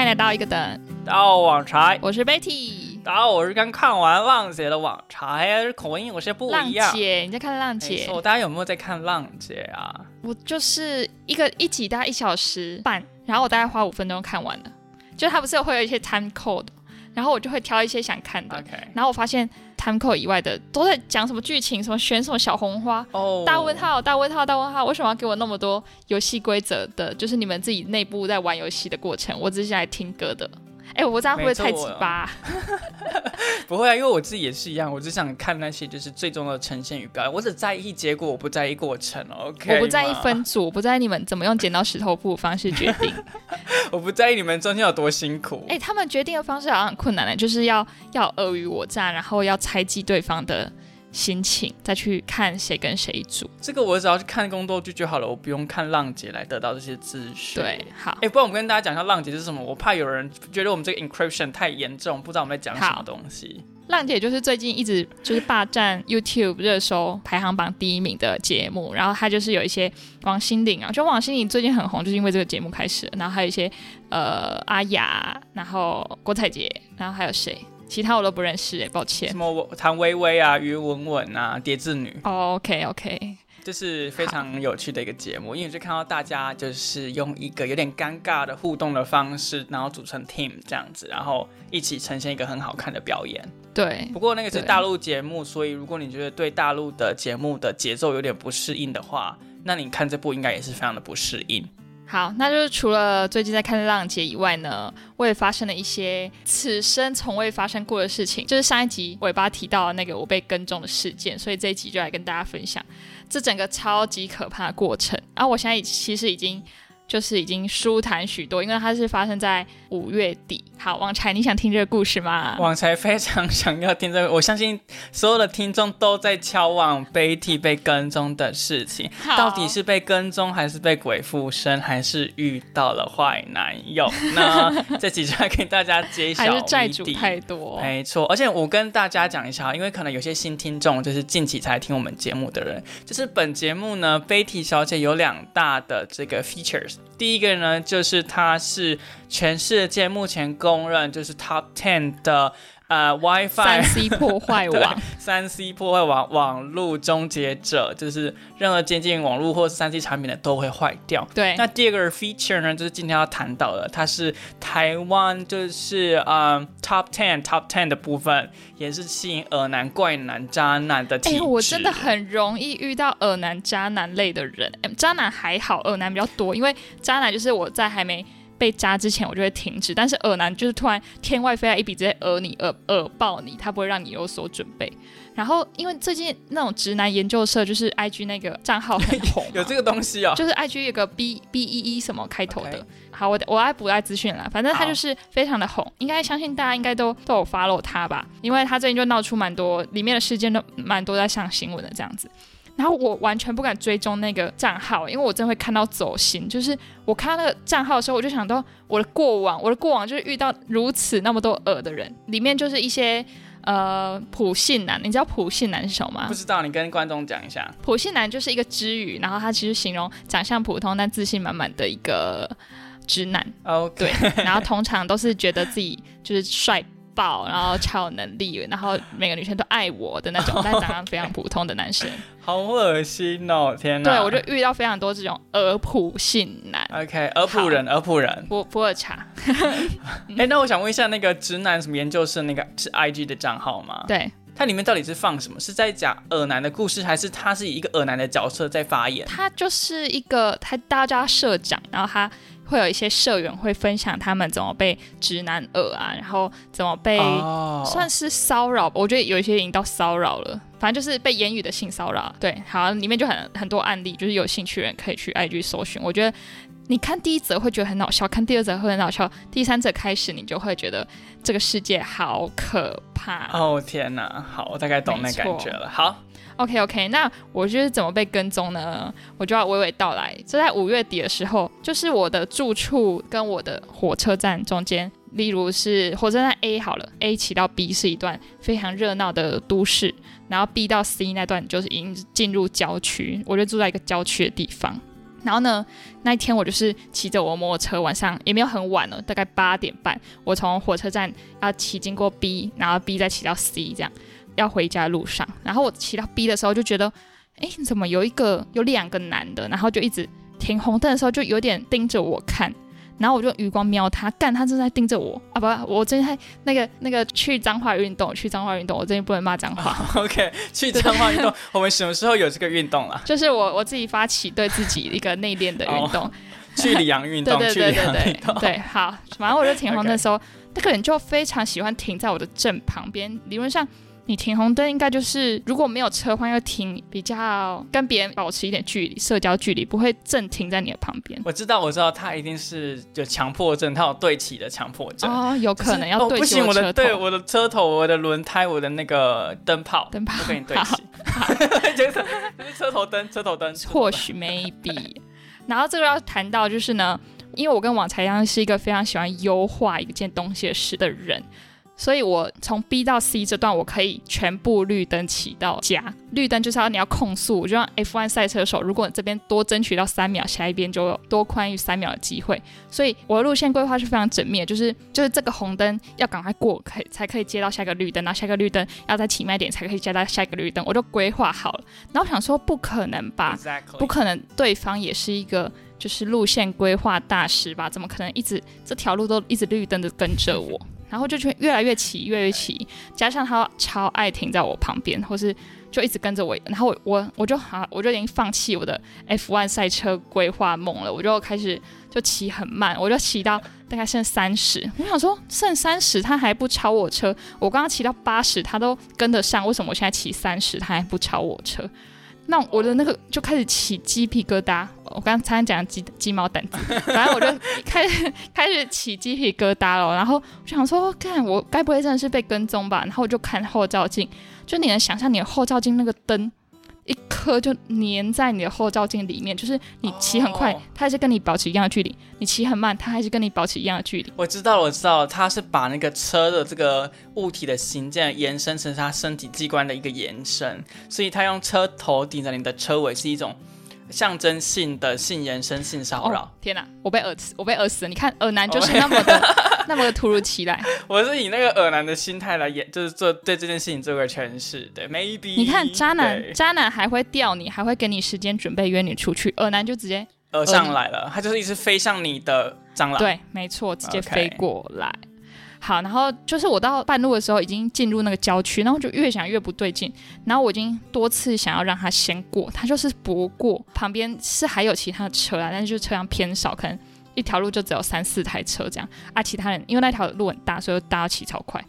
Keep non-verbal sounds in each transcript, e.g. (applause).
欢迎来到一个等，大家好，网柴。我是 Betty。大家好，我是刚看完浪姐的网柴，口音有些不一样。浪姐，你在看浪姐？没错，大家有没有在看浪姐啊？我就是一个一集大概一小时半，然后我大概花五分钟看完了。就是它不是会有一些 time code，然后我就会挑一些想看的。OK，然后我发现 time code 以外的都在讲什么剧情，什么选什么小红花。哦，大问号，大问号，大问号！为什么要给我那么多游戏规则的？就是你们自己内部在玩游戏的过程，我只是来听歌的。哎，我这样会不会太鸡巴？(laughs) 不会啊，因为我自己也是一样，我只想看那些就是最终的呈现与表演，我只在意结果，我不在意过程。OK，我不在意分组，我不在意你们怎么用剪刀石头布方式决定，(laughs) 我不在意你们中间有多辛苦。哎，他们决定的方式好像很困难的，就是要要尔虞我诈，然后要猜忌对方的。心情再去看谁跟谁组，这个我只要去看宫斗剧就好了，我不用看浪姐来得到这些资讯。对，好。哎，不然我跟大家讲一下浪姐是什么，我怕有人觉得我们这个 encryption 太严重，不知道我们在讲什么东西。浪姐就是最近一直就是霸占 YouTube 热搜排行榜第一名的节目，然后她就是有一些王心凌啊，就王心凌最近很红，就是因为这个节目开始，然后还有一些呃阿雅，然后郭采洁，然后还有谁？其他我都不认识哎，抱歉。什么谭薇薇啊、于文文啊、蝶字女。哦，OK OK，这是非常有趣的一个节目，因为就看到大家就是用一个有点尴尬的互动的方式，然后组成 team 这样子，然后一起呈现一个很好看的表演。对。不过那个是大陆节目，所以如果你觉得对大陆的节目的节奏有点不适应的话，那你看这部应该也是非常的不适应。好，那就是除了最近在看《浪姐》以外呢，我也发生了一些此生从未发生过的事情，就是上一集尾巴提到的那个我被跟踪的事件，所以这一集就来跟大家分享这整个超级可怕的过程。然后我现在其实已经。就是已经舒坦许多，因为它是发生在五月底。好，王才，你想听这个故事吗？王才非常想要听这个，我相信所有的听众都在敲往 Betty 被跟踪的事情，到底是被跟踪，还是被鬼附身，还是遇到了坏男友？那 (laughs) 这集就来给大家揭晓。还是债主太多？没错，而且我跟大家讲一下，因为可能有些新听众就是近期才听我们节目的人，就是本节目呢，Betty 小姐有两大的这个 features。第一个呢，就是它是全世界目前公认就是 top ten 的呃 WiFi 三 C 破坏网，(laughs) 三 C 破坏网网络终结者，就是任何接近网络或是三 C 产品的都会坏掉。对。那第二个 feature 呢，就是今天要谈到的，它是台湾就是呃 top ten top ten 的部分，也是吸引耳男、怪男、渣男的体质。哎，我真的很容易遇到耳男、渣男类的人。渣男还好，耳男比较多，因为渣男就是我在还没。被扎之前我就会停止，但是耳男就是突然天外飞来一笔直接讹你、讹讹爆你，他不会让你有所准备。然后因为最近那种直男研究社就是 I G 那个账号很红，(laughs) 有这个东西哦，就是 I G 有个 B B E E 什么开头的。好，我我爱不爱资讯啦，反正他就是非常的红，应该相信大家应该都都有 follow 他吧，因为他最近就闹出蛮多里面的事件都蛮多在上新闻的这样子。然后我完全不敢追踪那个账号，因为我真的会看到走心。就是我看到那个账号的时候，我就想到我的过往，我的过往就是遇到如此那么多恶的人，里面就是一些呃普信男。你知道普信男是什么吗？不知道，你跟观众讲一下。普信男就是一个知语，然后他其实形容长相普通但自信满满的一个直男。哦，对，然后通常都是觉得自己就是帅。爆，然后超有能力，然后每个女生都爱我的那种，但长得非常普通的男生，(laughs) 好恶心哦！天哪，对我就遇到非常多这种俄普性男。OK，俄普人，俄普人，普普洱茶。(laughs) 哎，那我想问一下，那个直男什么研究生那个是 IG 的账号吗？对，它里面到底是放什么？是在讲耳男的故事，还是他是以一个耳男的角色在发言？他就是一个他大家社长，然后他。会有一些社员会分享他们怎么被直男恶啊，然后怎么被算是骚扰，我觉得有一些已经到骚扰了，反正就是被言语的性骚扰。对，好，里面就很很多案例，就是有兴趣的人可以去 IG 搜寻。我觉得你看第一则会觉得很好笑，看第二则会很好笑，第三则开始你就会觉得这个世界好可怕。哦天哪，好，我大概懂那感觉了。好。OK OK，那我就是怎么被跟踪呢？我就要娓娓道来。就在五月底的时候，就是我的住处跟我的火车站中间，例如是火车站 A 好了，A 骑到 B 是一段非常热闹的都市，然后 B 到 C 那段就是已经进入郊区，我就住在一个郊区的地方。然后呢，那一天我就是骑着我摩托车，晚上也没有很晚了，大概八点半，我从火车站要骑经过 B，然后 B 再骑到 C，这样要回家的路上。然后我骑到 B 的时候就觉得，哎，怎么有一个有两个男的，然后就一直停红灯的时候就有点盯着我看。然后我就余光瞄他，干他正在盯着我啊！不，我正在那个那个去脏话运动，去脏话运动，我最近不能骂脏话。(laughs) OK，去脏话运动，我们什么时候有这个运动了？(laughs) 就是我我自己发起对自己一个内敛的运动，(laughs) 去里昂运动，对对对对对对，好，反正我就停红灯的时候，那个人就非常喜欢停在我的正旁边，理论上。你停红灯应该就是如果没有车话要停比较跟别人保持一点距离，社交距离不会正停在你的旁边。我知道，我知道他一定是有强迫症，他有对齐的强迫症哦，有可能要对齐我的对我的车头、我的轮胎、我的那个灯泡，(laughs) 灯泡跟你对齐，(laughs) 就是车头灯，车头灯。或许 maybe，(laughs) 然后这个要谈到就是呢，因为我跟网才一样是一个非常喜欢优化一件东西的事的人。所以，我从 B 到 C 这段，我可以全部绿灯骑到家。绿灯就是要你要控速，就像 F1 赛车手，如果你这边多争取到三秒，下一边就有多宽裕三秒的机会。所以，我的路线规划是非常缜密，就是就是这个红灯要赶快过，可以才可以接到下一个绿灯，然后下一个绿灯要再起慢点才可以接到下一个绿灯，我就规划好了。然后想说，不可能吧？不可能，对方也是一个就是路线规划大师吧？怎么可能一直这条路都一直绿灯的跟着我？然后就越越来越骑，越来越骑，加上他超爱停在我旁边，或是就一直跟着我。然后我我我就好，我就已经放弃我的 F1 赛车规划梦了。我就开始就骑很慢，我就骑到大概剩三十。我想说剩三十，他还不超我车。我刚刚骑到八十，他都跟得上。为什么我现在骑三十，他还不超我车？那我的那个就开始起鸡皮疙瘩。我刚才讲鸡鸡毛掸子，反正我就开始开始起鸡皮疙瘩了。然后我想说，看我该不会真的是被跟踪吧？然后我就看后照镜，就你能想象你的后照镜那个灯。一颗就粘在你的后照镜里面，就是你骑很快，它还是跟你保持一样的距离；你骑很慢，它还是跟你保持一样的距离。我知道了，我知道，它是把那个车的这个物体的形状延伸成它身体器官的一个延伸，所以它用车头顶着你的车尾是一种。象征性的性延伸、性骚扰。天哪，我被耳死，我被耳死了！你看，耳男就是那么的、(laughs) 那么的突如其来。我是以那个耳男的心态来演，就是做对这件事情做个诠释。对，maybe。你看，渣男，渣男还会钓你，还会给你时间准备约你出去。耳男就直接耳上来了，他就是一直飞向你的蟑螂。对，没错，直接飞过来。好，然后就是我到半路的时候已经进入那个郊区，然后就越想越不对劲，然后我已经多次想要让他先过，他就是不过，旁边是还有其他的车啊，但是就车辆偏少，可能一条路就只有三四台车这样啊，其他人因为那条路很大，所以大家骑超快，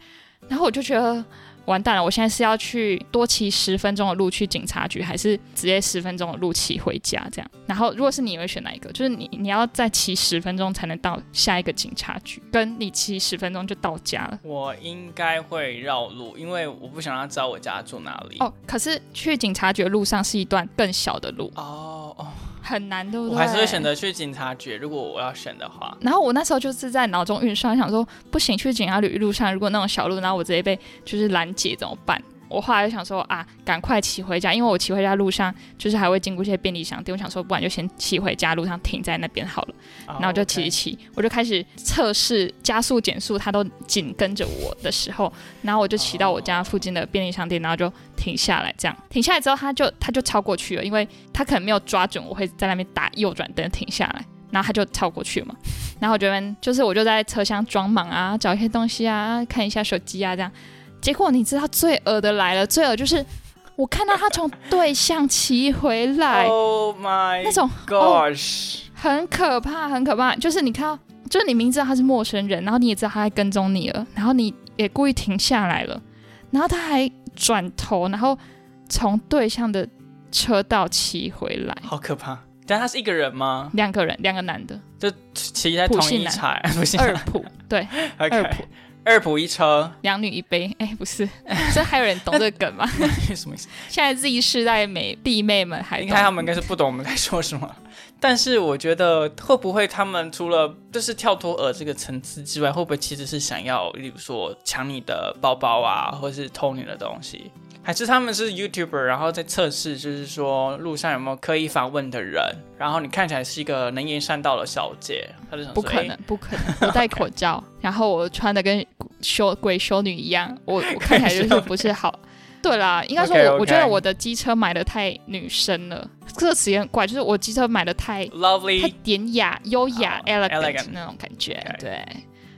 然后我就觉得。完蛋了！我现在是要去多骑十分钟的路去警察局，还是直接十分钟的路骑回家？这样，然后如果是你你会选哪一个？就是你你要再骑十分钟才能到下一个警察局，跟你骑十分钟就到家了。我应该会绕路，因为我不想让他知道我家住哪里。哦，可是去警察局的路上是一段更小的路。哦哦。很难，对不对？我还是会选择去警察局，如果我要选的话。然后我那时候就是在脑中运算，想说不行，去警察局路上，如果那种小路，然后我直接被就是拦截怎么办？我后来就想说啊，赶快骑回家，因为我骑回家路上就是还会经过一些便利商店，我想说不然就先骑回家路上停在那边好了。然后就骑一骑，我就开始测试加速减速，它都紧跟着我的时候，然后我就骑到我家附近的便利商店，然后就停下来，这样停下来之后，它就它就超过去了，因为它可能没有抓准我会在那边打右转灯停下来，然后他就超过去嘛。然后我这边就是我就在车厢装忙啊，找一些东西啊，看一下手机啊这样。结果你知道最恶的来了，最恶就是我看到他从对象骑回来，Oh my，那种 gosh，很可怕，很可怕。就是你看到，就是你明知道他是陌生人，然后你也知道他在跟踪你了，然后你也故意停下来了，然后他还转头，然后从对象的车道骑回来，好可怕。但他是一个人吗？两个人，两个男的，就骑在同一台，(laughs) 二普，对，(laughs) 二普。二仆一车，两女一杯。(laughs) 哎，不是，这还有人懂这个梗吗？(laughs) 什么意思？现在 Z 世代美弟妹们还应该他们应该是不懂我们在说什么。但是我觉得会不会他们除了就是跳脱耳这个层次之外，会不会其实是想要，例如说抢你的包包啊，或者是偷你的东西？还是他们是 YouTuber，然后在测试，就是说路上有没有刻意访问的人，然后你看起来是一个能言善道的小姐，他就想不可能，不可能，我戴口罩，(laughs) 然后我穿的跟修鬼修女一样，我我 (laughs) 看起来就是不是好。对啦，应该说，我我觉得我的机车买的太女生了，这个词也很怪，就是我机车买的太 lovely，太典雅、优雅、elegant 那种感觉，对。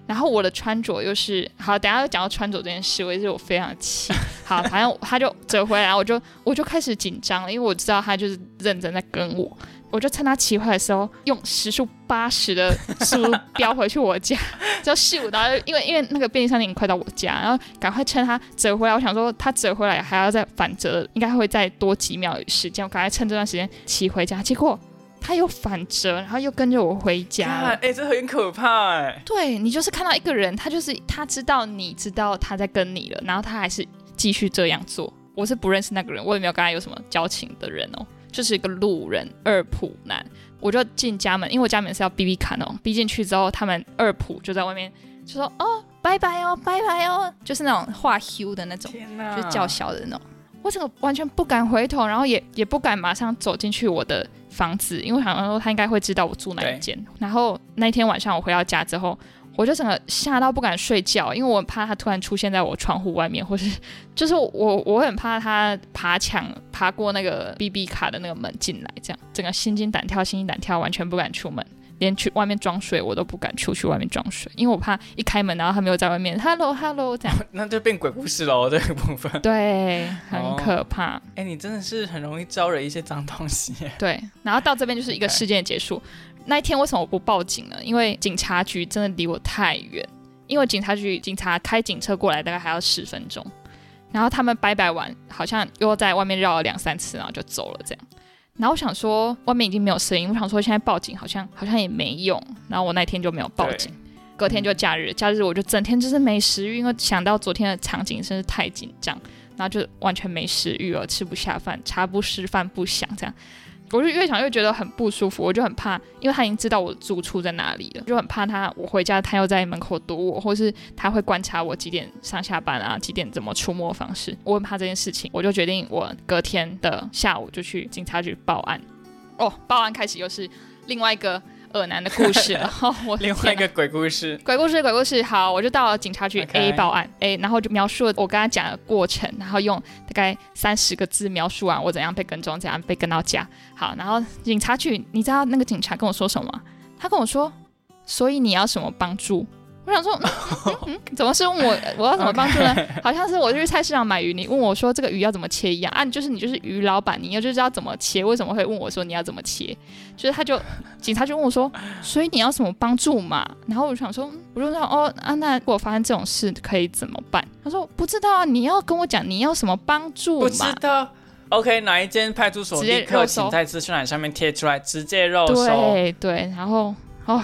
然后我的穿着又是好，等下又讲到穿着这件事，我也是我非常气。(laughs) 好，反正他就折回来，我就我就开始紧张了，因为我知道他就是认真在跟我。我就趁他骑回来的时候，用时速八十的速度飙回去我家，就咻，然后因为因为那个便利商店快到我家，然后赶快趁他折回来。我想说他折回来还要再反折，应该会再多几秒时间，我赶快趁这段时间骑回家。结果他又反折，然后又跟着我回家。哎，这很可怕哎。对你就是看到一个人，他就是他知道你知道他在跟你了，然后他还是继续这样做。我是不认识那个人，我也没有跟他有什么交情的人哦。就是一个路人二普男，我就进家门，因为我家门是要逼逼看哦。逼进去之后，他们二普就在外面就说：“哦，拜拜哦，拜拜哦。”就是那种画 Q 的那种，就是叫嚣的那种。我整个完全不敢回头，然后也也不敢马上走进去我的房子，因为好像说他应该会知道我住哪一间。然后那天晚上我回到家之后。我就整个吓到不敢睡觉，因为我很怕他突然出现在我窗户外面，或是 (laughs) 就是我我很怕他爬墙爬过那个 B B 卡的那个门进来，这样整个心惊胆跳，心惊胆跳，完全不敢出门，连去外面装水我都不敢出去外面装水，因为我怕一开门然后他没有在外面，Hello Hello 这样，(laughs) 那就变鬼故事喽这个部分，对，很可怕。哎，你真的是很容易招惹一些脏东西。(laughs) 对，然后到这边就是一个事件结束。那一天为什么我不报警呢？因为警察局真的离我太远，因为警察局警察开警车过来大概还要十分钟，然后他们拜拜完，好像又在外面绕了两三次，然后就走了这样。然后我想说外面已经没有声音，我想说现在报警好像好像也没用，然后我那天就没有报警。隔天就假日，假日我就整天就是没食欲，因为想到昨天的场景真是太紧张，然后就完全没食欲了，吃不下饭，茶不思饭不想这样。我就越想越觉得很不舒服，我就很怕，因为他已经知道我的住处在哪里了，就很怕他我回家他又在门口堵我，或是他会观察我几点上下班啊，几点怎么出没方式，我很怕这件事情，我就决定我隔天的下午就去警察局报案。哦，报案开始又是另外一个。恶男的故事，(laughs) 然后我另外一个鬼故事，鬼故事，鬼故事。好，我就到了警察局 A 报案，A，然后就描述了我跟他讲的过程，然后用大概三十个字描述完我怎样被跟踪，怎样被跟到家。好，然后警察局，你知道那个警察跟我说什么？他跟我说，所以你要什么帮助？我想说，怎么是问我我要怎么帮助呢？好像是我去菜市场买鱼，你问我说这个鱼要怎么切一样啊？就是你就是鱼老板，你要就知道怎么切，为什么会问我说你要怎么切？就是他就警察就问我说，所以你要什么帮助嘛？然后我就想说，我就说哦啊，那如果发生这种事可以怎么办？他说不知道啊，你要跟我讲你要什么帮助嘛？不知道。OK，哪一间派出所立刻请在资讯栏上面贴出来，直接肉收。对对，然后哦。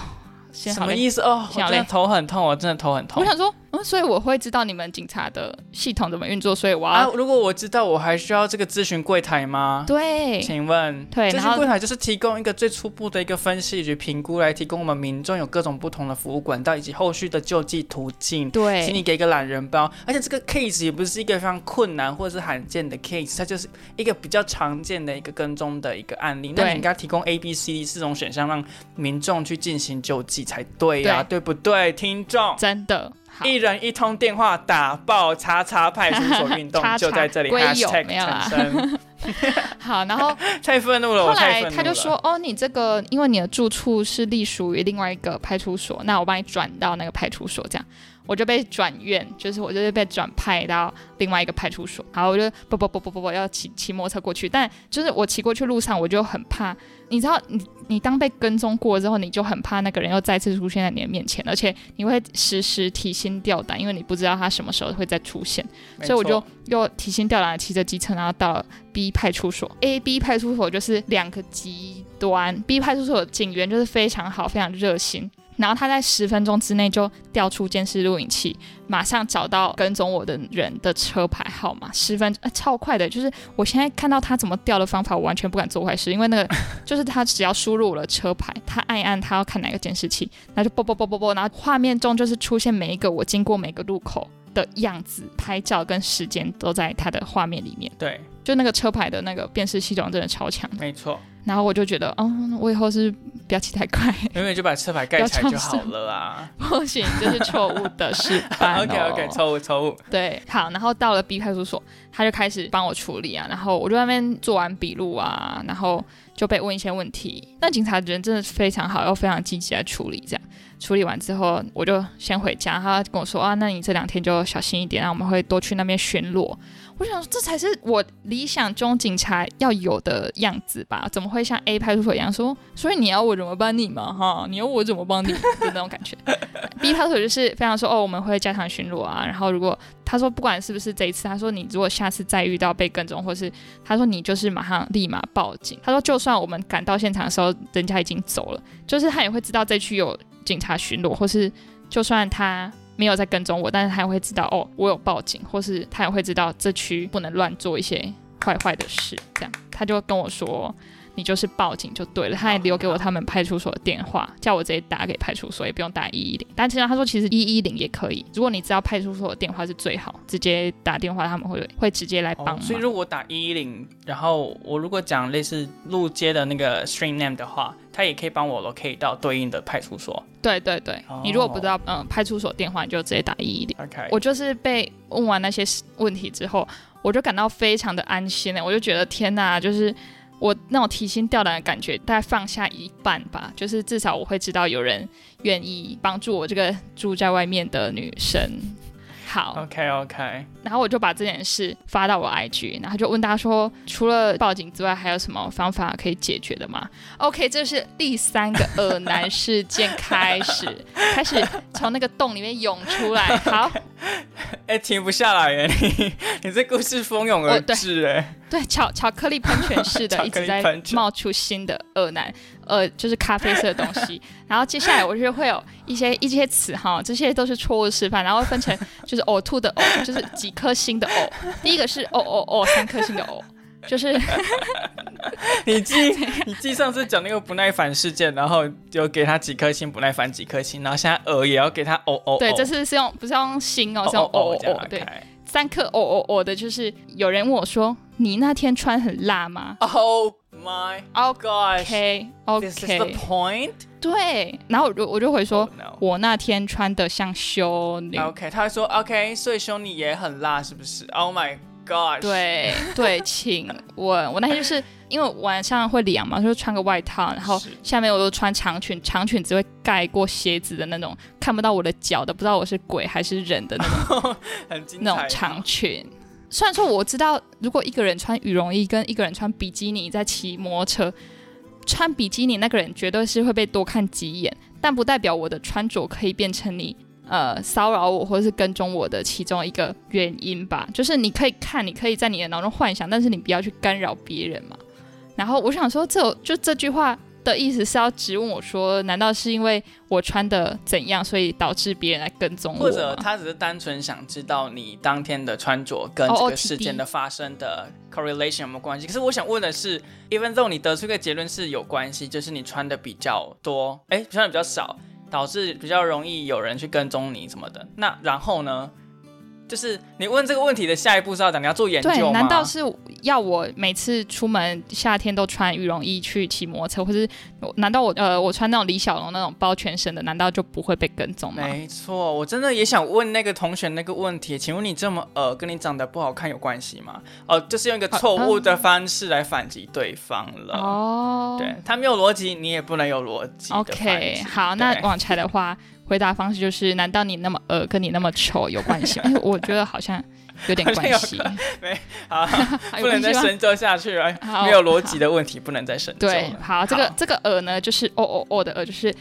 什么意思哦？我真的头很痛，我真的头很痛。我想说。嗯，所以我会知道你们警察的系统怎么运作，所以我要。如果我知道，我还需要这个咨询柜台吗？对，请问，对，咨询柜台就是提供一个最初步的一个分析以及评估，来提供我们民众有各种不同的服务管道以及后续的救济途径。对，请你给一个懒人包，而且这个 case 也不是一个非常困难或者是罕见的 case，它就是一个比较常见的一个跟踪的一个案例。那你应该提供 A、B、C、D 四种选项，让民众去进行救济才对呀，对不对，听众？真的。一人一通电话打爆叉叉派出所运动 (laughs) 就在这里，归有没有啦？(laughs) 好，然后 (laughs) 太愤怒了。后来他就说：“哦，你这个因为你的住处是隶属于另外一个派出所，那我帮你转到那个派出所，这样我就被转院，就是我就是被转派到另外一个派出所。好，我就不不不不不不要骑骑摩托车过去，但就是我骑过去路上我就很怕。”你知道，你你当被跟踪过之后，你就很怕那个人又再次出现在你的面前，而且你会时时提心吊胆，因为你不知道他什么时候会再出现。所以我就又提心吊胆的骑着机车，然后到了 B 派出所。A、B 派出所就是两个极端，B 派出所的警员就是非常好，非常热心。然后他在十分钟之内就调出监视录影器，马上找到跟踪我的人的车牌号码。十分呃超快的，就是我现在看到他怎么调的方法，我完全不敢做坏事，因为那个 (laughs) 就是他只要输入了车牌，他按一按他要看哪个监视器，那就啵啵啵啵啵，然后画面中就是出现每一个我经过每个路口的样子、拍照跟时间都在他的画面里面。对，就那个车牌的那个辨识系统真的超强。没错。然后我就觉得，哦，我以后是不要骑太快，永远就把车牌盖起来就好了啊。(laughs) 不行，这是错误的示范。(laughs) OK OK，错误错误。对，好，然后到了 B 派出所，他就开始帮我处理啊，然后我就在那边做完笔录啊，然后就被问一些问题。那警察人真的非常好，又非常积极来处理，这样处理完之后，我就先回家。他跟我说啊，那你这两天就小心一点，然后我们会多去那边巡逻。我想，这才是我理想中警察要有的样子吧？怎么会像 A 派出所一样说？所以你要我怎么帮你嘛？哈，你要我怎么帮你的那种感觉。B (laughs) 派出所就是非常说哦，我们会加强巡逻啊。然后如果他说不管是不是这一次，他说你如果下次再遇到被跟踪，或是他说你就是马上立马报警。他说就算我们赶到现场的时候，人家已经走了，就是他也会知道这区有警察巡逻，或是就算他。没有在跟踪我，但是他也会知道哦，我有报警，或是他也会知道这区不能乱做一些坏坏的事，这样他就跟我说。你就是报警就对了，他还留给我他们派出所的电话，叫我直接打给派出所，也不用打一一零。但其实他说，其实一一零也可以。如果你知道派出所的电话是最好，直接打电话，他们会会直接来帮忙。所以如果打一一零，然后我如果讲类似路街的那个 street name 的话，他也可以帮我 locate 到对应的派出所。对对对，你如果不知道嗯派出所电话，你就直接打一一零。OK，我就是被问完那些问题之后，我就感到非常的安心呢。我就觉得天哪，就是。我那种提心吊胆的感觉大概放下一半吧，就是至少我会知道有人愿意帮助我这个住在外面的女生。好，OK OK，然后我就把这件事发到我 IG，然后就问大家说，除了报警之外，还有什么方法可以解决的吗？OK，这是第三个恶男事件开始，(laughs) 开始从那个洞里面涌出来。(laughs) 好，哎，停不下来耶！你你这故事蜂拥而至哎。对，巧巧克力喷泉式的，(laughs) 一直在冒出新的恶男，呃，就是咖啡色的东西。(laughs) 然后接下来我就会有一些一些词哈，这些都是错误示范，然后分成就是呕吐的呕，(laughs) 就是几颗星的呕。第一个是呕呕呕，三颗星的呕，就是 (laughs) 你记你记上次讲那个不耐烦事件，然后就给他几颗星，不耐烦几颗星，然后现在呕也要给他呕呕。对，这次是用不是用星哦，是用呕呕。对，三颗呕呕呕的，就是有人问我说。你那天穿很辣吗？Oh my gosh! OK OK. This is the point. 对，然后我就我就回说，我那天穿的像修女。OK，他说 OK，所以修女也很辣，是不是？Oh my gosh! 对对，请问，我那天就是因为晚上会凉嘛，就穿个外套，然后下面我都穿长裙，长裙只会盖过鞋子的那种，看不到我的脚的，不知道我是鬼还是人的那种，(laughs) 那种长裙。虽然说我知道，如果一个人穿羽绒衣跟一个人穿比基尼在骑摩托车，穿比基尼那个人绝对是会被多看几眼，但不代表我的穿着可以变成你呃骚扰我或者是跟踪我的其中一个原因吧。就是你可以看，你可以在你的脑中幻想，但是你不要去干扰别人嘛。然后我想说，这就这句话。的意思是要质问我说，难道是因为我穿的怎样，所以导致别人来跟踪我？或者他只是单纯想知道你当天的穿着跟这个事件的发生的 correlation 有没有关系？可是我想问的是，even though 你得出一个结论是有关系，就是你穿的比较多，哎，穿的比较少，导致比较容易有人去跟踪你什么的，那然后呢？就是你问这个问题的下一步是要怎么样做研究吗？对，难道是要我每次出门夏天都穿羽绒衣去骑摩托车，或是难道我呃我穿那种李小龙那种包全身的，难道就不会被跟踪吗？没错，我真的也想问那个同学那个问题，请问你这么呃跟你长得不好看有关系吗？哦，就是用一个错误的方式来反击对方了。哦，对他没有逻辑，你也不能有逻辑。OK，好，那网柴的话。回答方式就是：难道你那么恶跟你那么丑有关系吗？(laughs) 我觉得好像有点关系。(laughs) 没好，不能再深究下去了。没有逻辑的问题不能再深究。对，好，这个这个恶呢，就是哦哦哦的恶，就是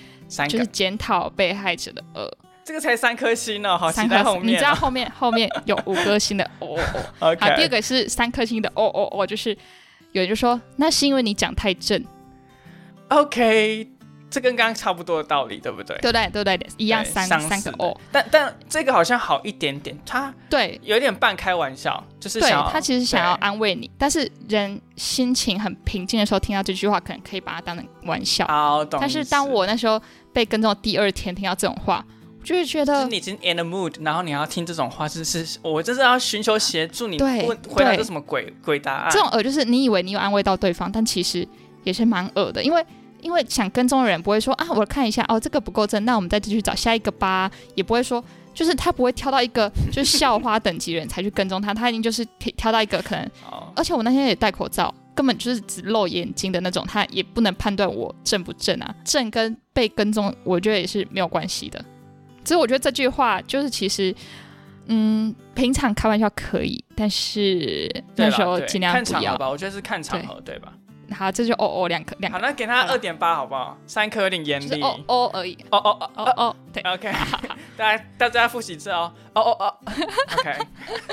就是检讨被害者的恶。这个才三颗星呢，好，三颗星。你知道后面后面有五颗星的哦哦。(laughs) 好，第二个是三颗星的哦哦哦，就是有人就说那是因为你讲太正。OK。这跟刚刚差不多的道理，对不对？对对对对，一样三三个哦。但但这个好像好一点点，他对有点半开玩笑，就是对他其实想要安慰你，但是人心情很平静的时候听到这句话，可能可以把它当成玩笑。好，懂。但是当我那时候被跟踪第二天听到这种话。就是觉得就是你已经 in the mood，然后你要听这种话，就是我就是要寻求协助你对问回答对这什么鬼鬼答案？这种恶就是你以为你有安慰到对方，但其实也是蛮恶的，因为因为想跟踪的人不会说啊，我看一下哦，这个不够正，那我们再继续找下一个吧，也不会说。就是他不会挑到一个 (laughs) 就是校花等级的人才去跟踪他，他一定就是可以挑到一个可能，哦，而且我那天也戴口罩，根本就是只露眼睛的那种，他也不能判断我正不正啊，正跟被跟踪，我觉得也是没有关系的。所以我觉得这句话就是其实，嗯，平常开玩笑可以，但是那时候尽量不要。看场合吧，我觉得是看场合对吧？好，这就哦哦两颗两好，颗，那给他二点八好不好？三颗有点严厉。哦哦而已，哦哦哦哦哦，对，OK，(laughs) 大家大家复习一次哦。哦哦哦，OK，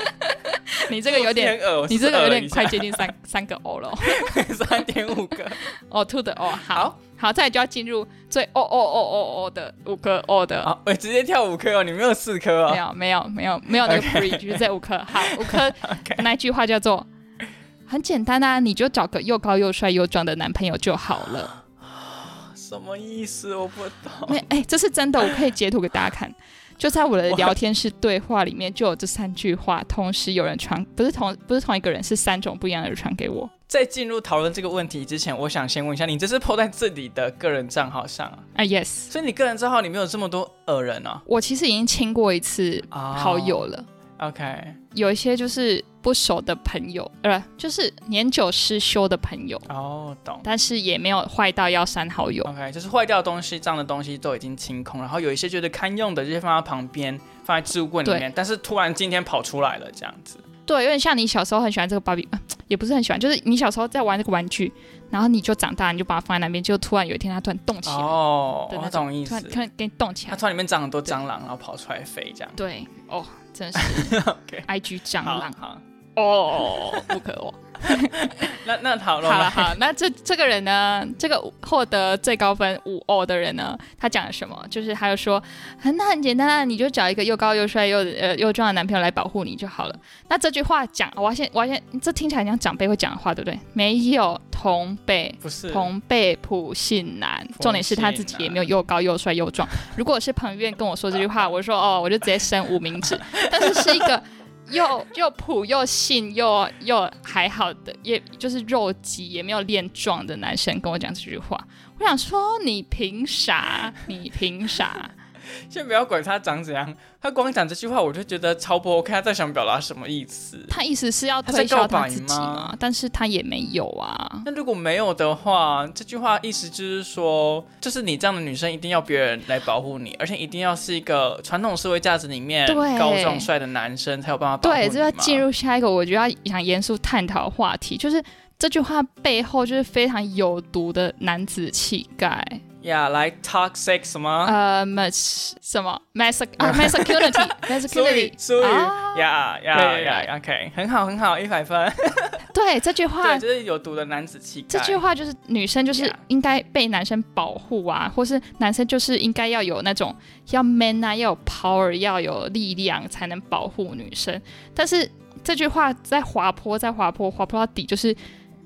(laughs) 你这个有点，你这个有点快接近三三个哦了 (laughs) 三点五个。哦，two 的哦，好。好。好，再来就要进入最哦哦哦哦哦的五颗哦的。好，我直接跳五颗哦，你没有四颗哦。没有没有没有没有那个 free，就是这五颗。好，五颗那句话叫做很简单啊，你就找个又高又帅又壮的男朋友就好了。什么意思？我不懂。没哎，这是真的，我可以截图给大家看。(laughs) 就在我的聊天室对话里面，就有这三句话，同时有人传，不是同不是同一个人，是三种不一样的人传给我。在进入讨论这个问题之前，我想先问一下，你这是 PO 在自己的个人账号上啊？啊，yes，所以你个人账号里面有这么多恶人啊？我其实已经清过一次啊好友了。OK，有一些就是不熟的朋友，呃，就是年久失修的朋友，哦，懂。但是也没有坏到要删好友。OK，就是坏掉的东西、脏的东西都已经清空，然后有一些觉得堪用的，这些放在旁边，放在置物柜里面，但是突然今天跑出来了，这样子。对，有点像你小时候很喜欢这个芭比，呃 (sniffs) 也不是很喜欢，就是你小时候在玩这个玩具，然后你就长大，你就把它放在那边，就突然有一天它突然动起来，哦，我的那种懂意思。突然给你动起来。它突然里面长很多蟑螂，然后跑出来飞，这样。对，哦，真的是 (laughs) OK，IG 蟑好螂。好，哦，不可哦。那那好了，好了好，那这这个人呢，这个获得最高分五哦的人呢，他讲了什么？就是他就说，很那很简单啊，你就找一个又高又帅又呃又壮的男朋友来保护你就好了。那这句话讲，我要先我要先，这听起来像长辈会讲的话，对不对？没有同辈。不是同辈普信男，重点是他自己也没有又高又帅又壮。如果是彭于晏跟我说这句话，我说哦，我就直接伸无名指。但是是一个又又普又性又又还好的，也就是肉鸡也没有练壮的男生跟我讲这句话，我想说你凭啥？你凭啥？(laughs) 先不要管他长怎样，他光讲这句话我就觉得超不 OK，他在想表达什么意思？他意思是要推销他自己吗？但是他也没有啊。那如果没有的话，这句话意思就是说，就是你这样的女生一定要别人来保护你，而且一定要是一个传统社会价值里面对高壮帅的男生才有办法保护你对，嘛。这要进入下一个我觉得要想严肃探讨的话题，就是这句话背后就是非常有毒的男子气概。呀，来 toxic 什么？呃，mas 什么 mas 啊 (laughs) masculinity，masculinity，所以呀呀呀，OK，很好很好，一百分。(laughs) 对这句话对，就是有毒的男子气概。这句话就是女生就是应该被男生保护啊，或是男生就是应该要有那种要 man 啊，要有 power，要有力量才能保护女生。但是这句话在滑坡，在滑坡，滑坡到底就是。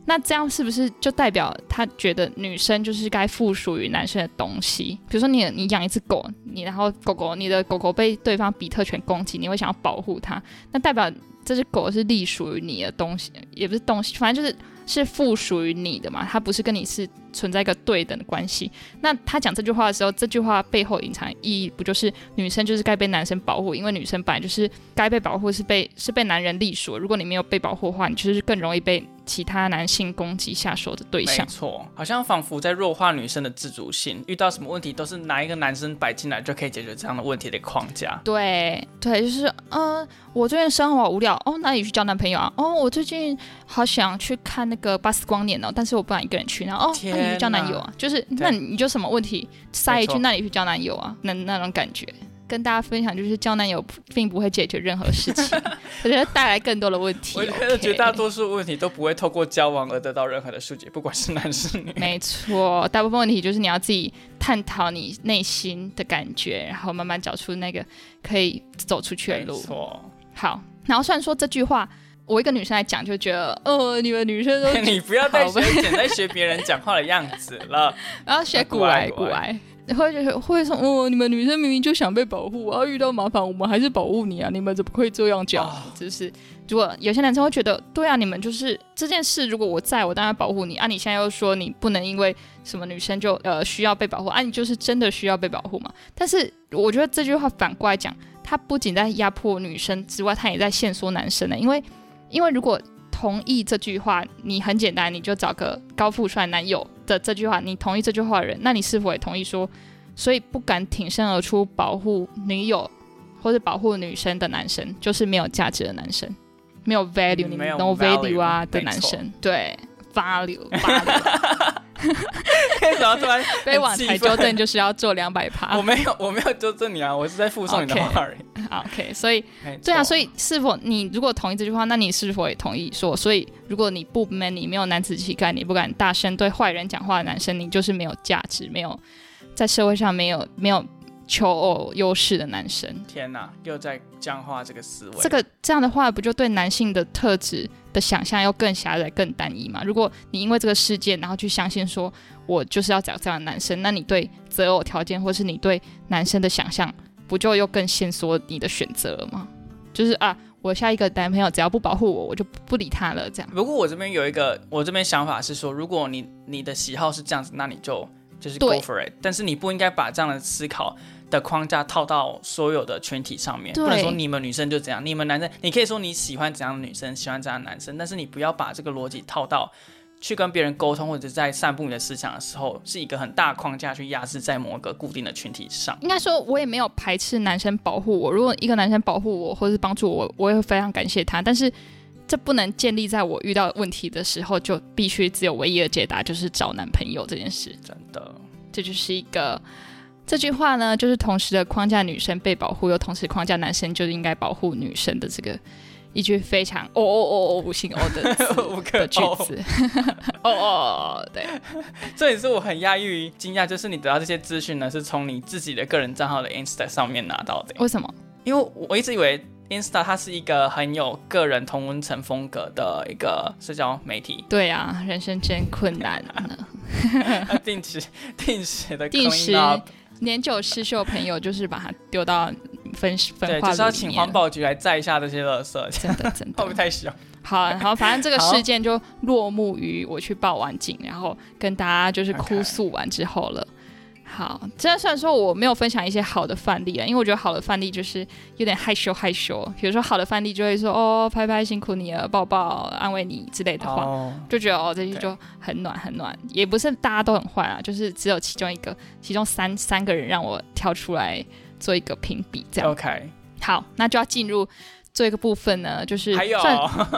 那这样是不是就代表他觉得女生就是该附属于男生的东西？比如说你你养一只狗，你然后狗狗你的狗狗被对方比特犬攻击，你会想要保护它，那代表这只狗是隶属于你的东西，也不是东西，反正就是是附属于你的嘛，它不是跟你是存在一个对等的关系。那他讲这句话的时候，这句话背后隐藏意义不就是女生就是该被男生保护，因为女生本来就是该被保护，是被是被男人隶属。如果你没有被保护的话，你就是更容易被其他男性攻击下手的对没象。错，好像仿佛在弱化女生的自主性，遇到什么问题都是拿一个男生摆进来就可以解决这样的问题的框架。对对，就是呃，我最近生活好无聊哦，那你去交男朋友啊？哦，我最近好想去看那个巴斯光年哦，但是我不敢一个人去。然后哦，那你去交男友啊？就是那你你就什么问题塞一句，那你去交男友啊？那那种感觉。跟大家分享，就是交男友并不会解决任何事情，(laughs) 我觉得带来更多的问题。我觉得绝大多数问题都不会透过交往而得到任何的疏解，不管是男是女。没错，大部分问题就是你要自己探讨你内心的感觉，然后慢慢找出那个可以走出去的没路。错，好，然后虽然说这句话，我一个女生来讲就觉得，呃，你们女生都 (laughs) 你不要再学简在学别人讲话的样子了。(laughs) 然后学古来古来古癌，会觉得会说哦，你们女生明明就想被保护，然后遇到麻烦我们还是保护你啊，你们怎么会这样讲？就是如果有些男生会觉得，对啊，你们就是这件事，如果我在我当然保护你啊，你现在又说你不能因为什么女生就呃需要被保护啊，你就是真的需要被保护嘛？但是我觉得这句话反过来讲，他不仅在压迫女生之外，他也在限缩男生呢，因为因为如果同意这句话，你很简单，你就找个高富帅男友。的这句话，你同意这句话的人，那你是否也同意说，所以不敢挺身而出保护女友或者保护女生的男生，就是没有价值的男生，没有 value，你 no value 啊的男生，对，value，(laughs) (laughs) 为什么突 (laughs) 然被网台纠正就是要做两百趴？我没有，我没有纠正你啊，我是在附送你的话而已。OK，所以对啊，所以是否你如果同意这句话，那你是否也同意说，所以如果你不 man，你没有男子气概，你不敢大声对坏人讲话的男生，你就是没有价值，没有在社会上没有没有求偶优势的男生。天哪，又在僵化这个思维。这个这样的话，不就对男性的特质的想象要更狭窄、更单一吗？如果你因为这个事件，然后去相信说我就是要找这样的男生，那你对择偶条件，或是你对男生的想象。不就又更限缩你的选择了吗？就是啊，我下一个男朋友只要不保护我，我就不理他了。这样。不过我这边有一个，我这边想法是说，如果你你的喜好是这样子，那你就就是 go for it。但是你不应该把这样的思考的框架套到所有的群体上面。不能说你们女生就怎样，你们男生你可以说你喜欢怎样的女生，喜欢怎样的男生，但是你不要把这个逻辑套到。去跟别人沟通，或者在散布你的思想的时候，是一个很大框架去压制在某个固定的群体上。应该说，我也没有排斥男生保护我。如果一个男生保护我，或者是帮助我，我也会非常感谢他。但是，这不能建立在我遇到问题的时候就必须只有唯一的解答，就是找男朋友这件事。真的，这就是一个这句话呢，就是同时的框架女生被保护，又同时框架男生就应该保护女生的这个。一句非常哦哦哦哦五星 (laughs) 哦的的句子，(laughs) 哦哦对，这也是我很压抑惊讶，就是你得到这些资讯呢，是从你自己的个人账号的 Insta 上面拿到的。为什么？因为我一直以为 Insta 它是一个很有个人同温层风格的一个社交媒体。对啊，人生真困难呢。(laughs) 定时定时的定时年久失修朋友，就是把它丢到。分分化，就是要请环保局来载一下这些垃圾，真的真的会不会太小？好，然后反正这个事件就落幕于我去报完警，然后跟大家就是哭诉完之后了。好，这虽然说我没有分享一些好的范例啊，因为我觉得好的范例就是有点害羞害羞。比如说好的范例就会说哦，拍拍辛苦你了，抱抱安慰你之类的话，就觉得哦这些就很暖很暖。也不是大家都很坏啊，就是只有其中一个，其中三三个人让我跳出来。做一个评比，这样 OK。好，那就要进入做一个部分呢，就是还有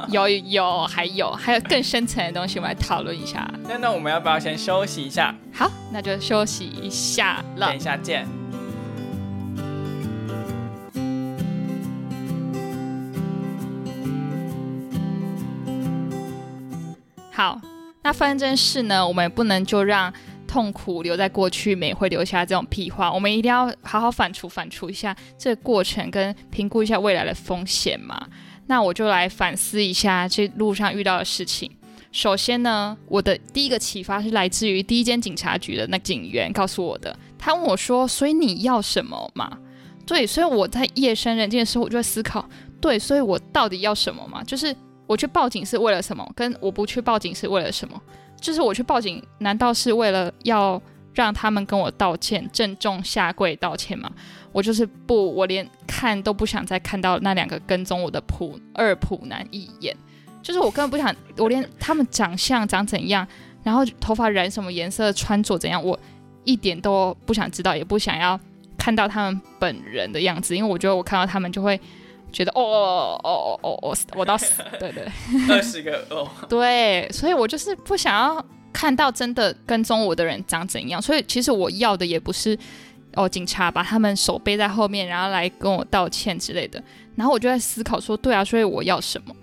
有有还有还有更深层的东西，我们来讨论一下。那那我们要不要先休息一下？好，那就休息一下了。等一下见。好，那发生这件事呢，我们也不能就让。痛苦留在过去，美会留下这种屁话。我们一定要好好反刍反刍一下这个过程，跟评估一下未来的风险嘛。那我就来反思一下这路上遇到的事情。首先呢，我的第一个启发是来自于第一间警察局的那警员告诉我的。他问我说：“所以你要什么嘛？”对，所以我在夜深人静的时候，我就在思考：对，所以我到底要什么嘛？就是我去报警是为了什么？跟我不去报警是为了什么？就是我去报警，难道是为了要让他们跟我道歉，郑重下跪道歉吗？我就是不，我连看都不想再看到那两个跟踪我的普二普男一眼。就是我根本不想，我连他们长相长怎样，然后头发染什么颜色，穿着怎样，我一点都不想知道，也不想要看到他们本人的样子，因为我觉得我看到他们就会。觉得哦哦哦哦哦哦，我到死，对对，二十个哦，对，所以我就是不想要看到真的跟踪我的人长怎样，所以其实我要的也不是哦，警察把他们手背在后面，然后来跟我道歉之类的。然后我就在思考说，对啊，所以我要什么？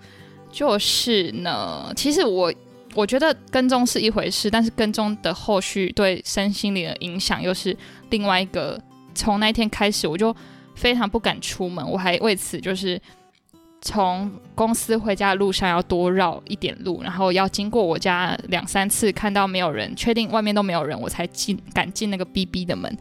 就是呢，其实我我觉得跟踪是一回事，但是跟踪的后续对身心灵的影响又是另外一个。从那一天开始，我就。非常不敢出门，我还为此就是从公司回家的路上要多绕一点路，然后要经过我家两三次，看到没有人，确定外面都没有人，我才进敢进那个 BB 的门。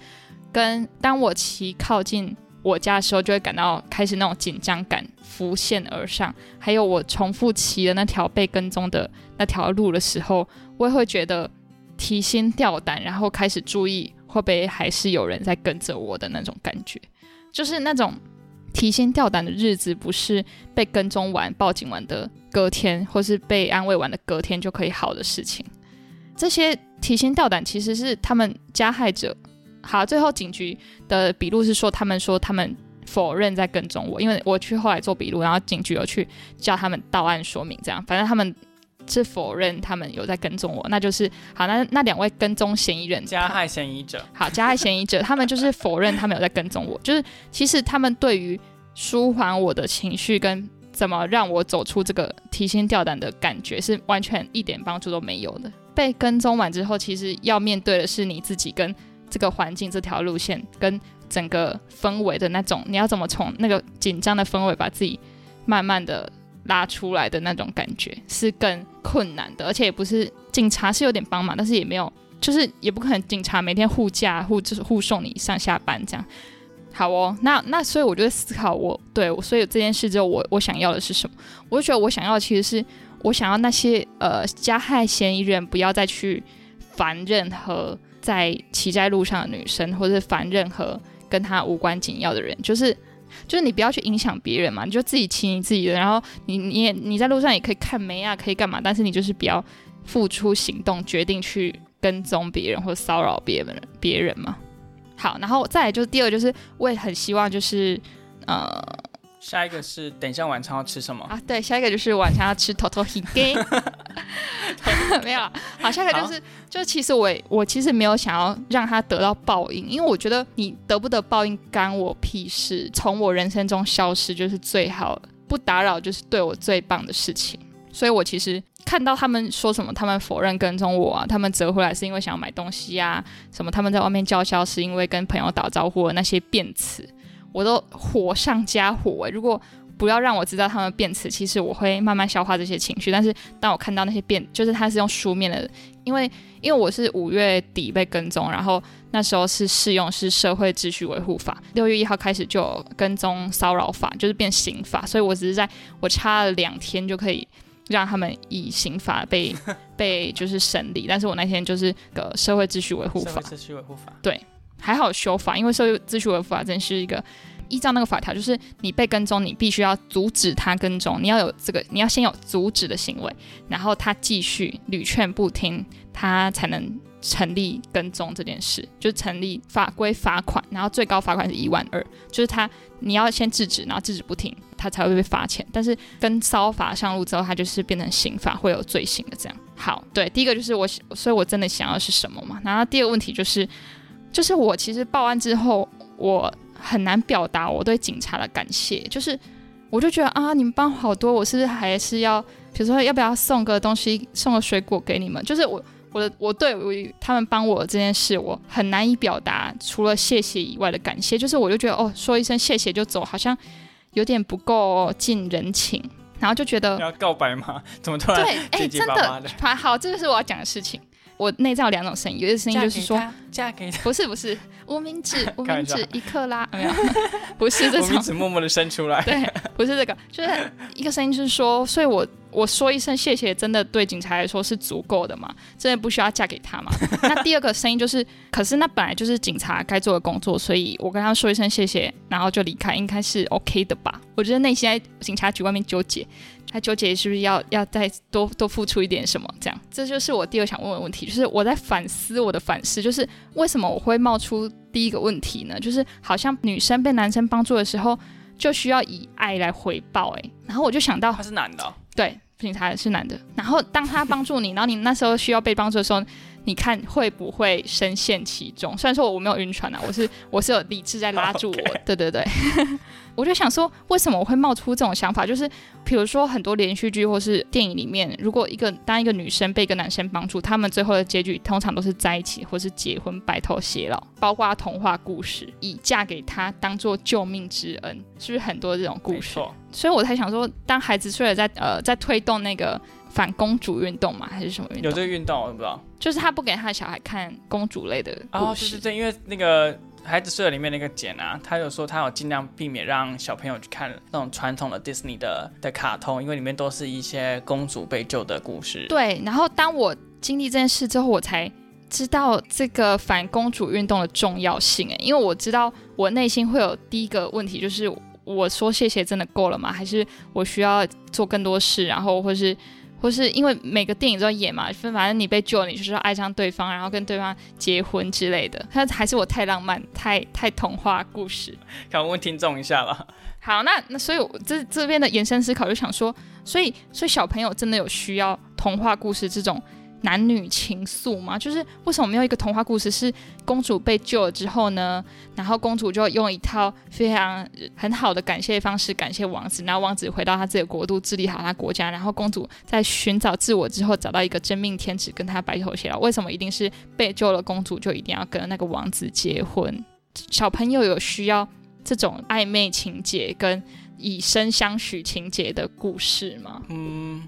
跟当我骑靠近我家的时候，就会感到开始那种紧张感浮现而上。还有我重复骑的那条被跟踪的那条路的时候，我也会觉得提心吊胆，然后开始注意会不会还是有人在跟着我的那种感觉，就是那种。提心吊胆的日子不是被跟踪完、报警完的隔天，或是被安慰完的隔天就可以好的事情。这些提心吊胆其实是他们加害者。好，最后警局的笔录是说，他们说他们否认在跟踪我，因为我去后来做笔录，然后警局有去叫他们到案说明，这样，反正他们。是否认他们有在跟踪我，那就是好。那那两位跟踪嫌疑人，加害嫌疑者，(laughs) 好，加害嫌疑者，他们就是否认他们有在跟踪我。(laughs) 就是其实他们对于舒缓我的情绪跟怎么让我走出这个提心吊胆的感觉，是完全一点帮助都没有的。被跟踪完之后，其实要面对的是你自己跟这个环境这条路线跟整个氛围的那种，你要怎么从那个紧张的氛围把自己慢慢的。拉出来的那种感觉是更困难的，而且也不是警察是有点帮忙，但是也没有，就是也不可能警察每天护驾护就是护送你上下班这样。好哦，那那所以我就在思考，我对我，所以这件事之后，我我想要的是什么？我就觉得我想要其实是我想要那些呃加害嫌疑人不要再去烦任何在骑在路上的女生，或者是烦任何跟他无关紧要的人，就是。就是你不要去影响别人嘛，你就自己骑你自己的，然后你你也你在路上也可以看梅啊，可以干嘛，但是你就是不要付出行动，决定去跟踪别人或骚扰别人别人嘛。好，然后再来就是第二，就是我也很希望就是呃。下一个是等一下晚餐要吃什么啊？对，下一个就是晚餐要吃头头皮鸡。(laughs) 没有，好，下一个就是，就其实我我其实没有想要让他得到报应，因为我觉得你得不得报应干我屁事，从我人生中消失就是最好，不打扰就是对我最棒的事情。所以我其实看到他们说什么，他们否认跟踪我啊，他们折回来是因为想要买东西啊，什么他们在外面叫嚣是因为跟朋友打招呼的那些辩词。我都火上加火如果不要让我知道他们辩词，其实我会慢慢消化这些情绪。但是当我看到那些辩，就是他是用书面的，因为因为我是五月底被跟踪，然后那时候是适用是社会秩序维护法，六月一号开始就跟踪骚扰法，就是变刑法，所以我只是在我差了两天就可以让他们以刑法被 (laughs) 被就是审理。但是我那天就是个社会秩序维护法，秩序维护法对。还好修法，因为社会秩序维护法真是一个依照那个法条，就是你被跟踪，你必须要阻止他跟踪，你要有这个，你要先有阻止的行为，然后他继续屡劝不听，他才能成立跟踪这件事，就成立法规罚款，然后最高罚款是一万二，就是他你要先制止，然后制止不听，他才会被罚钱。但是跟骚法上路之后，他就是变成刑法，会有罪行的这样。好，对，第一个就是我，所以我真的想要是什么嘛？然后第二个问题就是。就是我其实报案之后，我很难表达我对警察的感谢。就是我就觉得啊，你们帮好多，我是不是还是要，比如说要不要送个东西，送个水果给你们？就是我我的我对我他们帮我这件事，我很难以表达，除了谢谢以外的感谢。就是我就觉得哦，说一声谢谢就走，好像有点不够近人情。然后就觉得要告白吗？怎么突然对？哎，真的，好，这就是我要讲的事情。我内在有两种声音，有一个声音就是说，嫁给不是不是无名指 (laughs) 无名指一克拉，没有，(laughs) 不是这种，无名指默默的伸出来，(laughs) 对，不是这个，就是一个声音就是说，所以我我说一声谢谢，真的对警察来说是足够的嘛？真的不需要嫁给他嘛？那第二个声音就是，可是那本来就是警察该做的工作，所以我跟他说一声谢谢，然后就离开，应该是 OK 的吧？我觉得内心在警察局外面纠结。他纠结是不是要要再多多付出一点什么？这样，这就是我第二想问的问题，就是我在反思我的反思，就是为什么我会冒出第一个问题呢？就是好像女生被男生帮助的时候，就需要以爱来回报，哎，然后我就想到他是男的，对，警察是男的，然后当他帮助你，然后你那时候需要被帮助的时候。你看会不会深陷其中？虽然说我没有晕船啊，我是我是有理智在拉住我。(laughs) 对对对，我就想说，为什么我会冒出这种想法？就是比如说很多连续剧或是电影里面，如果一个当一个女生被一个男生帮助，他们最后的结局通常都是在一起或是结婚白头偕老，包括童话故事以嫁给他当做救命之恩，是不是很多这种故事？所以我才想说，当孩子睡了，在呃在推动那个反公主运动嘛，还是什么运动？有这个运动，我不知道。就是他不给他的小孩看公主类的故事，对对对，因为那个。孩子睡了里面那个简啊，他有说他有尽量避免让小朋友去看那种传统的 Disney 的的卡通，因为里面都是一些公主被救的故事。对，然后当我经历这件事之后，我才知道这个反公主运动的重要性。哎，因为我知道我内心会有第一个问题，就是我说谢谢真的够了吗？还是我需要做更多事？然后或是。或是因为每个电影都要演嘛，反正你被救了，你就是要爱上对方，然后跟对方结婚之类的。他还是我太浪漫，太太童话故事。想问听众一下吧。好，那那所以这这边的延伸思考就想说，所以所以小朋友真的有需要童话故事这种。男女情愫吗？就是为什么没有一个童话故事是公主被救了之后呢？然后公主就用一套非常很好的感谢方式感谢王子，然后王子回到他自己的国度治理好他国家，然后公主在寻找自我之后找到一个真命天子跟他白头偕老。为什么一定是被救了公主就一定要跟那个王子结婚？小朋友有需要这种暧昧情节跟以身相许情节的故事吗？嗯。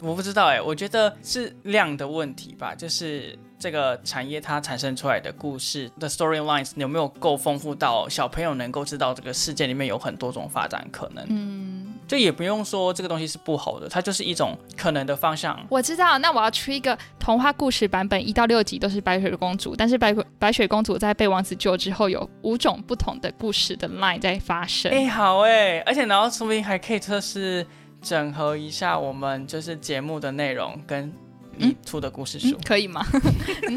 我不知道哎，我觉得是量的问题吧，就是这个产业它产生出来的故事的 storylines 有没有够丰富到小朋友能够知道这个世界里面有很多种发展可能。嗯，就也不用说这个东西是不好的，它就是一种可能的方向。我知道，那我要出一个童话故事版本，一到六集都是白雪公主，但是白白雪公主在被王子救之后，有五种不同的故事的 line 在发生。哎，好哎，而且然后说不定还可以测试。整合一下我们就是节目的内容跟你出的故事书，可以吗？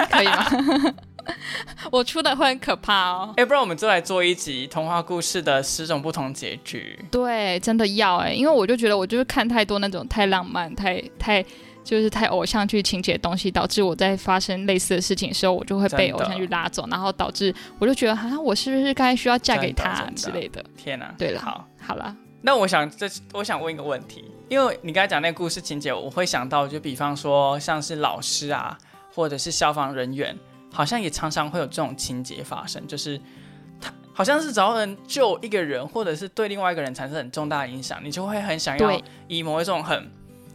可以吗？(laughs) (laughs) 我出的会很可怕哦。哎，不然我们就来做一集童话故事的十种不同结局。对，真的要哎，因为我就觉得我就是看太多那种太浪漫、太太就是太偶像剧情节的东西，导致我在发生类似的事情的时候，我就会被偶像剧拉走，然后导致我就觉得好像我是不是该需要嫁给他之类的。天哪！对了，好，好了。那我想，这我想问一个问题，因为你刚才讲那个故事情节，我会想到，就比方说像是老师啊，或者是消防人员，好像也常常会有这种情节发生，就是他好像是只要能救一个人，或者是对另外一个人产生很重大的影响，你就会很想要以某一种很。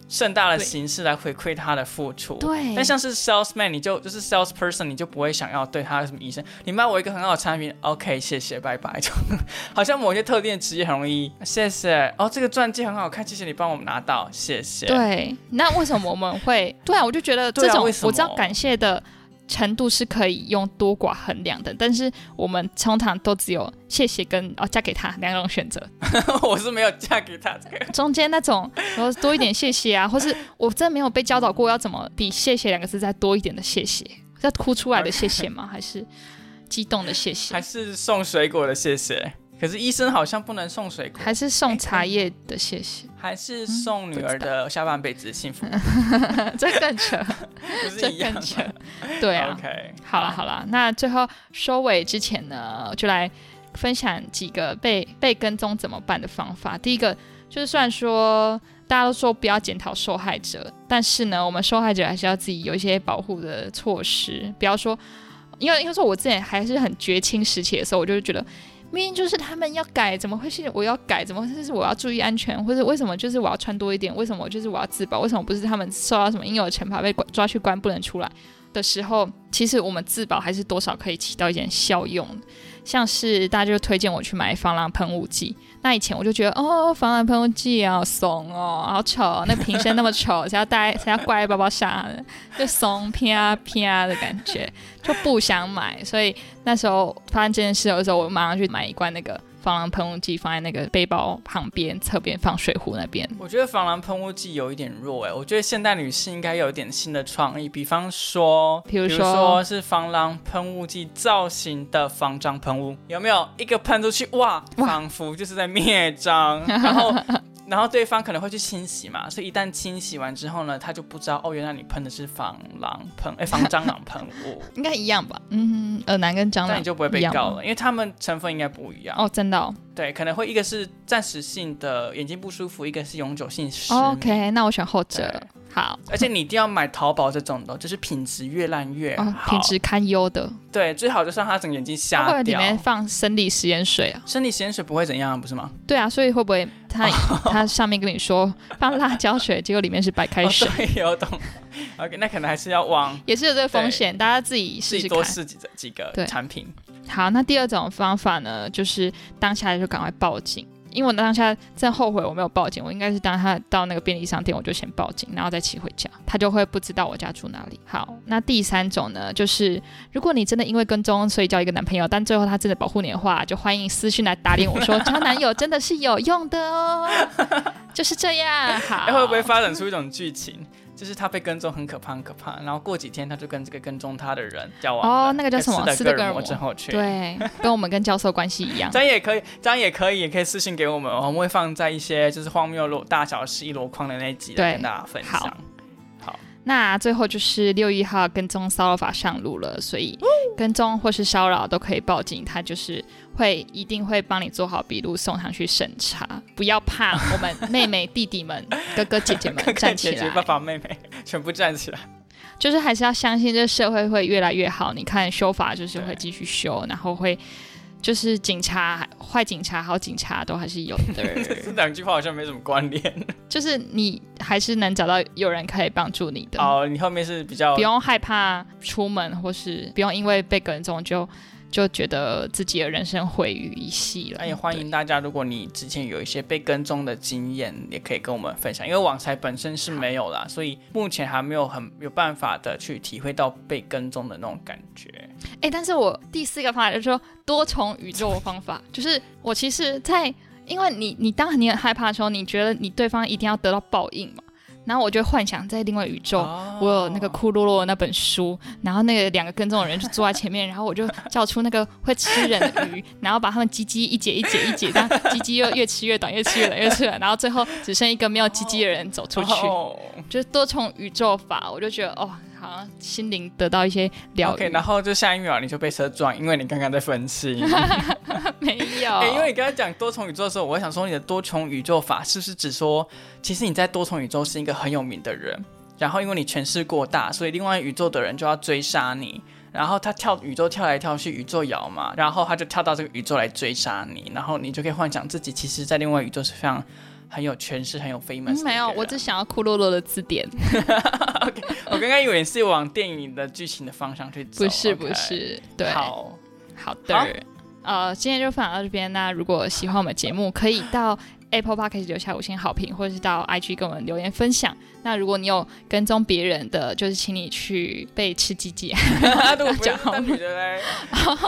盛大的形式来回馈他的付出，对。但像是 salesman，你就就是 salesperson，你就不会想要对他什么医生。你卖我一个很好的产品，OK，谢谢，拜拜。就 (laughs) 好像某些特定的职业很容易，谢谢。哦，这个钻戒很好看，谢谢你帮我们拿到，谢谢。对。那为什么我们会？对啊，我就觉得这种我知道感谢的。程度是可以用多寡衡量的，但是我们通常都只有谢谢跟哦嫁给他两种选择。(laughs) 我是没有嫁给他这个。中间那种然后多一点谢谢啊，或是我真的没有被教导过要怎么比谢谢两个字再多一点的谢谢，要哭出来的谢谢吗？(laughs) 还是激动的谢谢？还是送水果的谢谢？可是医生好像不能送水果，还是送茶叶的谢谢，还是送女儿的下半辈子幸福，(laughs) 这更扯，这更扯，对啊。OK，好了好了，那最后收尾之前呢，就来分享几个被被跟踪怎么办的方法。第一个就是，虽然说大家都说不要检讨受害者，但是呢，我们受害者还是要自己有一些保护的措施，不要说，因为因为说我之前还是很绝情时期的时候，我就觉得。明明就是他们要改，怎么会是我要改？怎么会是我要注意安全？或者为什么就是我要穿多一点？为什么就是我要自保？为什么不是他们受到什么应有的惩罚被抓去关不能出来的时候？其实我们自保还是多少可以起到一点效用。像是大家就推荐我去买防狼喷雾剂。那以前我就觉得哦，防狼喷雾剂好怂哦，好丑，那瓶身那么丑，(laughs) 谁要带谁要挂在包包上，就怂啪啪的感觉，就不想买。所以那时候发生这件事的时候，我马上去买一罐那个。防狼喷雾剂放在那个背包旁边，侧边放水壶那边。我觉得防狼喷雾剂有一点弱哎，我觉得现代女性应该有点新的创意，比方说，比如说？是防狼喷雾剂造型的防蟑喷雾，有没有？一个喷出去哇，仿佛就是在灭蟑，然后然后对方可能会去清洗嘛，所以一旦清洗完之后呢，他就不知道哦，原来你喷的是防狼喷，哎，防蟑螂喷雾，(laughs) 应该一样吧？嗯，耳男跟蟑螂，那你就不会被告了，因为他们成分应该不一样哦，真的。对，可能会一个是暂时性的眼睛不舒服，一个是永久性失 OK，那我选后者。好，而且你一定要买淘宝这种的，就是品质越烂越好，品质堪忧的。对，最好就是让他整个眼睛瞎掉。里面放生理食盐水啊？生理食盐水不会怎样，不是吗？对啊，所以会不会他他上面跟你说 (laughs) 放辣椒水，结果里面是白开水？对，有懂。OK，那可能还是要往，也是有这个风险，大家自己试试多试几几个产品。好，那第二种方法呢，就是当下就赶快报警。因为我当下正后悔我没有报警，我应该是当他到那个便利商店，我就先报警，然后再骑回家，他就会不知道我家住哪里。好，那第三种呢，就是如果你真的因为跟踪所以交一个男朋友，但最后他真的保护你的话，就欢迎私讯来打脸我说交男友真的是有用的哦，就是这样。好，(laughs) 会不会发展出一种剧情？就是他被跟踪很可怕很可怕，然后过几天他就跟这个跟踪他的人交往哦，那个叫什么斯德哥尔摩症候群，对，跟我们跟教授关系一样。这样也可以，这样也可以，也可以私信给我们，我们会放在一些就是荒谬落大小事一箩筐的那集来跟大家分享。那最后就是六一号跟踪骚扰法上路了，所以跟踪或是骚扰都可以报警，他就是会一定会帮你做好笔录送上去审查，不要怕，我们妹妹弟弟们、哥哥姐姐们 (laughs) 站起来，爸爸妹妹全部站起来，就是还是要相信这社会会越来越好。你看修法就是会继续修，然后会。就是警察坏警察好警察都还是有的，(laughs) 这两句话好像没什么关联。就是你还是能找到有人可以帮助你的。哦，你后面是比较不用害怕出门，或是不用因为被跟踪就。就觉得自己的人生毁于一夕了。那也欢迎大家，如果你之前有一些被跟踪的经验，也可以跟我们分享。因为网才本身是没有啦，所以目前还没有很有办法的去体会到被跟踪的那种感觉。哎，但是我第四个方法就是说多重宇宙的方法，(laughs) 就是我其实，在因为你你当你很害怕的时候，你觉得你对方一定要得到报应嘛？然后我就幻想在另外宇宙，我有那个库洛洛那本书，然后那个两个跟踪的人就坐在前面，然后我就叫出那个会吃人的鱼，然后把他们鸡鸡一节一节一节，这样鸡鸡又越吃越短，越吃越短，越吃越短，然后最后只剩一个没有鸡鸡的人走出去，就是多重宇宙法，我就觉得哦。好像心灵得到一些疗愈，然后就下一秒你就被车撞，因为你刚刚在分析。(laughs) (laughs) 没有，因为你刚才讲多重宇宙的时候，我想说你的多重宇宙法是不是只说，其实你在多重宇宙是一个很有名的人，然后因为你权势过大，所以另外宇宙的人就要追杀你，然后他跳宇宙跳来跳去，宇宙摇嘛，然后他就跳到这个宇宙来追杀你，然后你就可以幻想自己其实在另外宇宙是非常。很有权势，很有 famous。没有，我只想要库洛洛的字典。(laughs) OK，我刚刚以为是往电影的剧情的方向去走。不是，不是，对。好，好的。呃，今天就分享到这边。那如果喜欢我们节目，可以到 Apple Park 留下五星好评，或者是到 IG 跟我们留言分享。那如果你有跟踪别人的，就是请你去被吃鸡鸡。(laughs) 讲好女的嘞，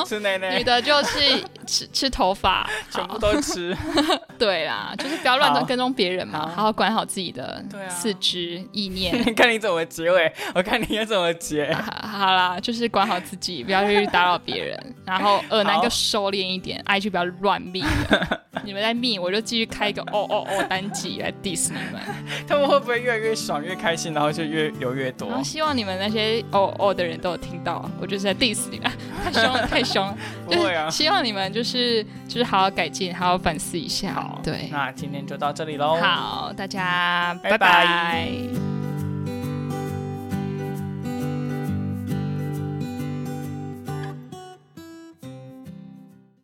吃奶奶。女的就是吃吃头发，(laughs) 全部都吃。(laughs) 对啦，就是不要乱跟踪别人嘛，好好管好自己的四肢意念。看你怎么结尾，我看你要怎么结。好啦，就是管好自己，不要去打扰别人。然后耳男就收敛一点，IG 不要乱密。你们在密，我就继续开一个 (laughs) 哦哦哦单集来 diss 你们。他们会不会越来越？爽越开心，然后就越游越多。希望你们那些哦哦的人都有听到，我就是在 diss 你们，(laughs) 太凶了，太凶了。不会啊，(laughs) 希望你们就是就是好好改进，好好反思一下。好，对，那今天就到这里喽。好，大家拜拜。